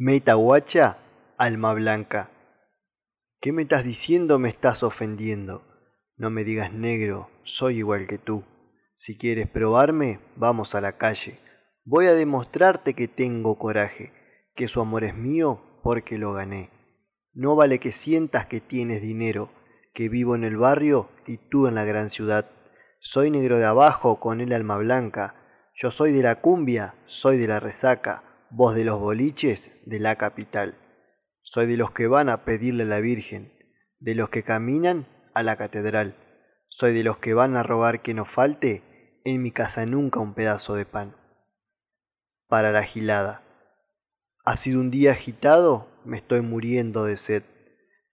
Meta guacha, alma blanca. ¿Qué me estás diciendo? Me estás ofendiendo. No me digas negro, soy igual que tú. Si quieres probarme, vamos a la calle. Voy a demostrarte que tengo coraje, que su amor es mío porque lo gané. No vale que sientas que tienes dinero, que vivo en el barrio y tú en la gran ciudad. Soy negro de abajo con el alma blanca. Yo soy de la cumbia, soy de la resaca, vos de los boliches de la capital. Soy de los que van a pedirle a la Virgen, de los que caminan a la catedral. Soy de los que van a rogar que no falte en mi casa nunca un pedazo de pan para la gilada. Ha sido un día agitado, me estoy muriendo de sed.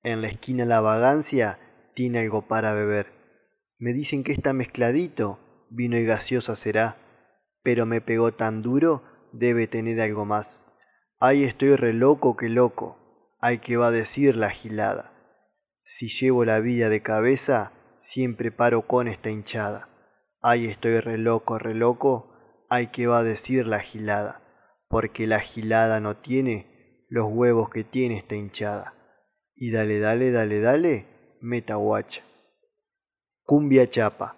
En la esquina la vagancia tiene algo para beber. Me dicen que está mezcladito, vino y gaseosa será, pero me pegó tan duro, debe tener algo más. Ay, estoy re loco que loco, ay, que va a decir la gilada. Si llevo la vida de cabeza, siempre paro con esta hinchada. Ay, estoy re loco, re loco, hay que va a decir la gilada, porque la gilada no tiene los huevos que tiene esta hinchada. Y dale, dale, dale, dale, meta guacha. Cumbia chapa.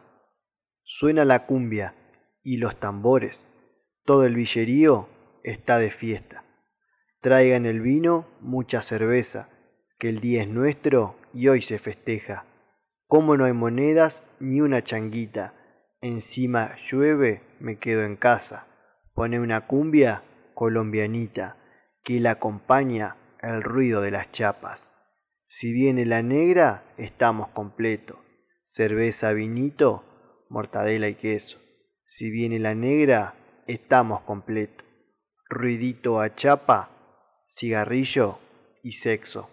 Suena la cumbia y los tambores. Todo el villerío está de fiesta. Traigan el vino, mucha cerveza, que el día es nuestro y hoy se festeja. Como no hay monedas ni una changuita, Encima llueve, me quedo en casa. Pone una cumbia colombianita que la acompaña el ruido de las chapas. Si viene la negra, estamos completo. Cerveza, vinito, mortadela y queso. Si viene la negra, estamos completo. Ruidito a chapa, cigarrillo y sexo.